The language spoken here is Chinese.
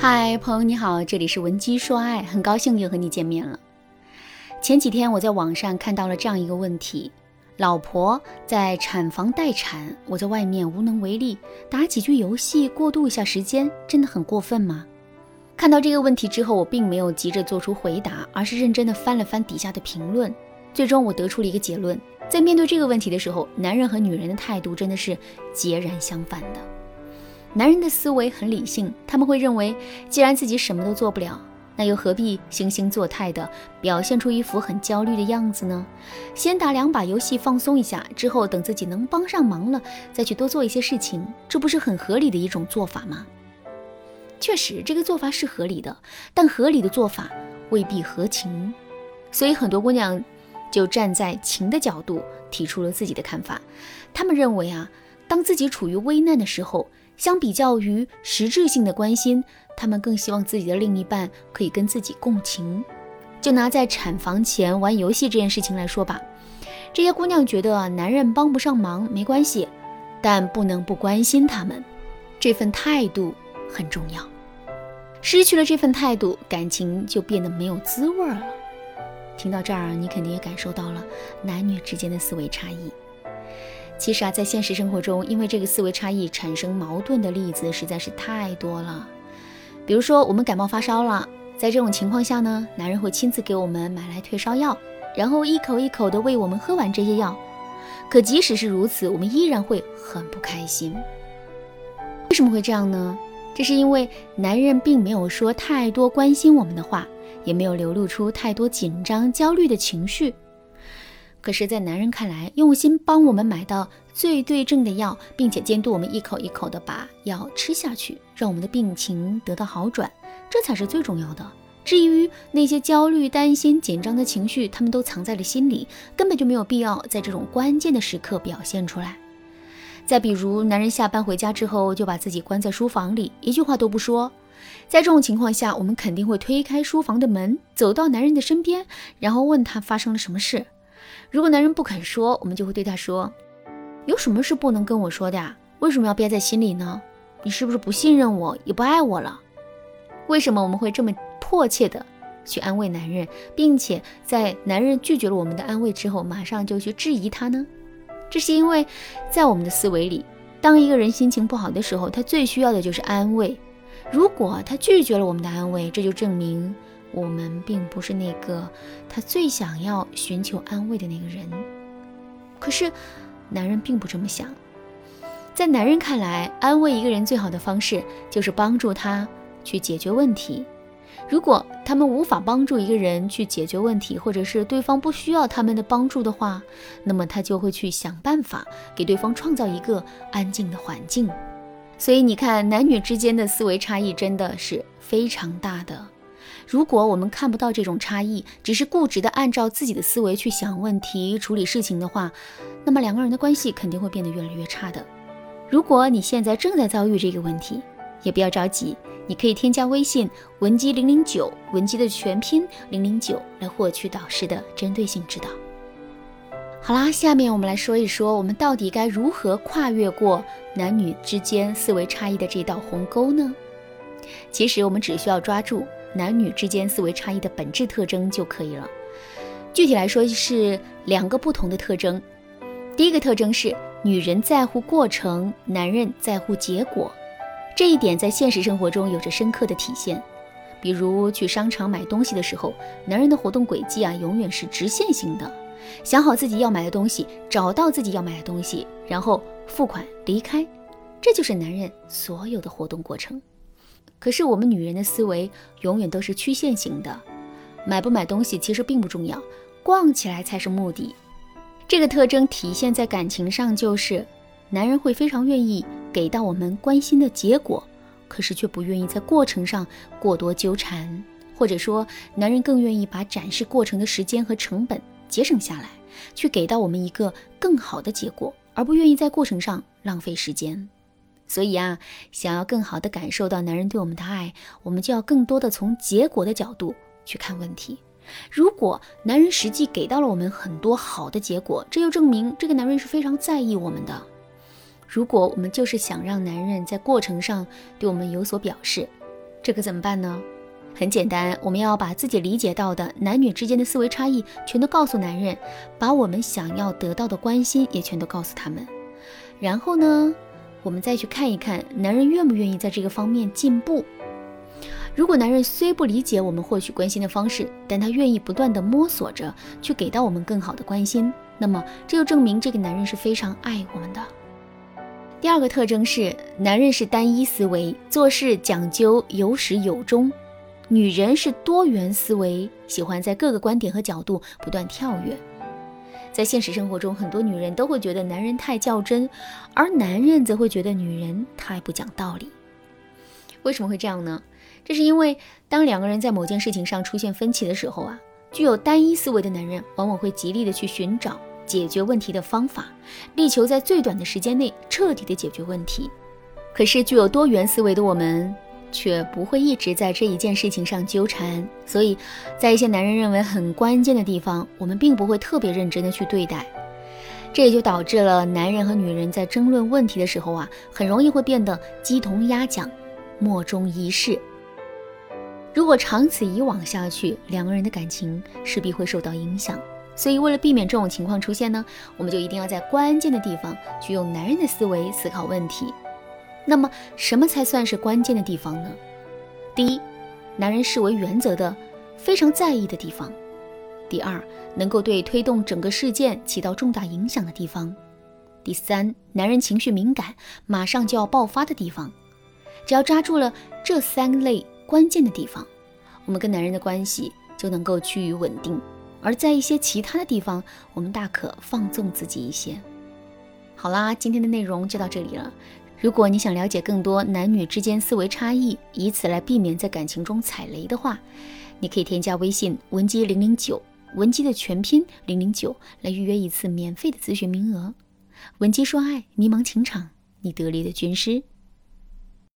嗨，朋友你好，这里是文姬说爱，很高兴又和你见面了。前几天我在网上看到了这样一个问题：老婆在产房待产，我在外面无能为力，打几局游戏过渡一下时间，真的很过分吗？看到这个问题之后，我并没有急着做出回答，而是认真的翻了翻底下的评论，最终我得出了一个结论：在面对这个问题的时候，男人和女人的态度真的是截然相反的。男人的思维很理性，他们会认为，既然自己什么都做不了，那又何必惺惺作态的表现出一副很焦虑的样子呢？先打两把游戏放松一下，之后等自己能帮上忙了，再去多做一些事情，这不是很合理的一种做法吗？确实，这个做法是合理的，但合理的做法未必合情，所以很多姑娘就站在情的角度提出了自己的看法。她们认为啊，当自己处于危难的时候。相比较于实质性的关心，他们更希望自己的另一半可以跟自己共情。就拿在产房前玩游戏这件事情来说吧，这些姑娘觉得男人帮不上忙没关系，但不能不关心他们，这份态度很重要。失去了这份态度，感情就变得没有滋味了。听到这儿，你肯定也感受到了男女之间的思维差异。其实啊，在现实生活中，因为这个思维差异产生矛盾的例子实在是太多了。比如说，我们感冒发烧了，在这种情况下呢，男人会亲自给我们买来退烧药，然后一口一口的喂我们喝完这些药。可即使是如此，我们依然会很不开心。为什么会这样呢？这是因为男人并没有说太多关心我们的话，也没有流露出太多紧张、焦虑的情绪。可是，在男人看来，用心帮我们买到最对症的药，并且监督我们一口一口的把药吃下去，让我们的病情得到好转，这才是最重要的。至于那些焦虑、担心、紧张的情绪，他们都藏在了心里，根本就没有必要在这种关键的时刻表现出来。再比如，男人下班回家之后，就把自己关在书房里，一句话都不说。在这种情况下，我们肯定会推开书房的门，走到男人的身边，然后问他发生了什么事。如果男人不肯说，我们就会对他说：“有什么是不能跟我说的呀？为什么要憋在心里呢？你是不是不信任我，也不爱我了？为什么我们会这么迫切的去安慰男人，并且在男人拒绝了我们的安慰之后，马上就去质疑他呢？这是因为，在我们的思维里，当一个人心情不好的时候，他最需要的就是安慰。如果他拒绝了我们的安慰，这就证明。”我们并不是那个他最想要寻求安慰的那个人，可是男人并不这么想。在男人看来，安慰一个人最好的方式就是帮助他去解决问题。如果他们无法帮助一个人去解决问题，或者是对方不需要他们的帮助的话，那么他就会去想办法给对方创造一个安静的环境。所以你看，男女之间的思维差异真的是非常大的。如果我们看不到这种差异，只是固执的按照自己的思维去想问题、处理事情的话，那么两个人的关系肯定会变得越来越差的。如果你现在正在遭遇这个问题，也不要着急，你可以添加微信文姬零零九，文姬的全拼零零九，来获取导师的针对性指导。好啦，下面我们来说一说，我们到底该如何跨越过男女之间思维差异的这道鸿沟呢？其实我们只需要抓住。男女之间思维差异的本质特征就可以了。具体来说是两个不同的特征。第一个特征是女人在乎过程，男人在乎结果。这一点在现实生活中有着深刻的体现。比如去商场买东西的时候，男人的活动轨迹啊永远是直线型的，想好自己要买的东西，找到自己要买的东西，然后付款离开，这就是男人所有的活动过程。可是我们女人的思维永远都是曲线型的，买不买东西其实并不重要，逛起来才是目的。这个特征体现在感情上，就是男人会非常愿意给到我们关心的结果，可是却不愿意在过程上过多纠缠，或者说，男人更愿意把展示过程的时间和成本节省下来，去给到我们一个更好的结果，而不愿意在过程上浪费时间。所以啊，想要更好的感受到男人对我们的爱，我们就要更多的从结果的角度去看问题。如果男人实际给到了我们很多好的结果，这就证明这个男人是非常在意我们的。如果我们就是想让男人在过程上对我们有所表示，这可怎么办呢？很简单，我们要把自己理解到的男女之间的思维差异全都告诉男人，把我们想要得到的关心也全都告诉他们。然后呢，我们再去看一看男人愿不愿意在这个方面进步。如果男人虽不理解我们获取关心的方式，但他愿意不断的摸索着去给到我们更好的关心，那么这就证明这个男人是非常爱我们的。第二个特征是，男人是单一思维，做事讲究有始有终。女人是多元思维，喜欢在各个观点和角度不断跳跃。在现实生活中，很多女人都会觉得男人太较真，而男人则会觉得女人太不讲道理。为什么会这样呢？这是因为当两个人在某件事情上出现分歧的时候啊，具有单一思维的男人往往会极力的去寻找解决问题的方法，力求在最短的时间内彻底的解决问题。可是具有多元思维的我们。却不会一直在这一件事情上纠缠，所以，在一些男人认为很关键的地方，我们并不会特别认真的去对待，这也就导致了男人和女人在争论问题的时候啊，很容易会变得鸡同鸭讲，莫衷一是。如果长此以往下去，两个人的感情势必会受到影响。所以，为了避免这种情况出现呢，我们就一定要在关键的地方去用男人的思维思考问题。那么，什么才算是关键的地方呢？第一，男人视为原则的，非常在意的地方；第二，能够对推动整个事件起到重大影响的地方；第三，男人情绪敏感，马上就要爆发的地方。只要抓住了这三类关键的地方，我们跟男人的关系就能够趋于稳定；而在一些其他的地方，我们大可放纵自己一些。好啦，今天的内容就到这里了。如果你想了解更多男女之间思维差异，以此来避免在感情中踩雷的话，你可以添加微信文姬零零九，文姬的全拼零零九，来预约一次免费的咨询名额。文姬说爱，迷茫情场，你得力的军师。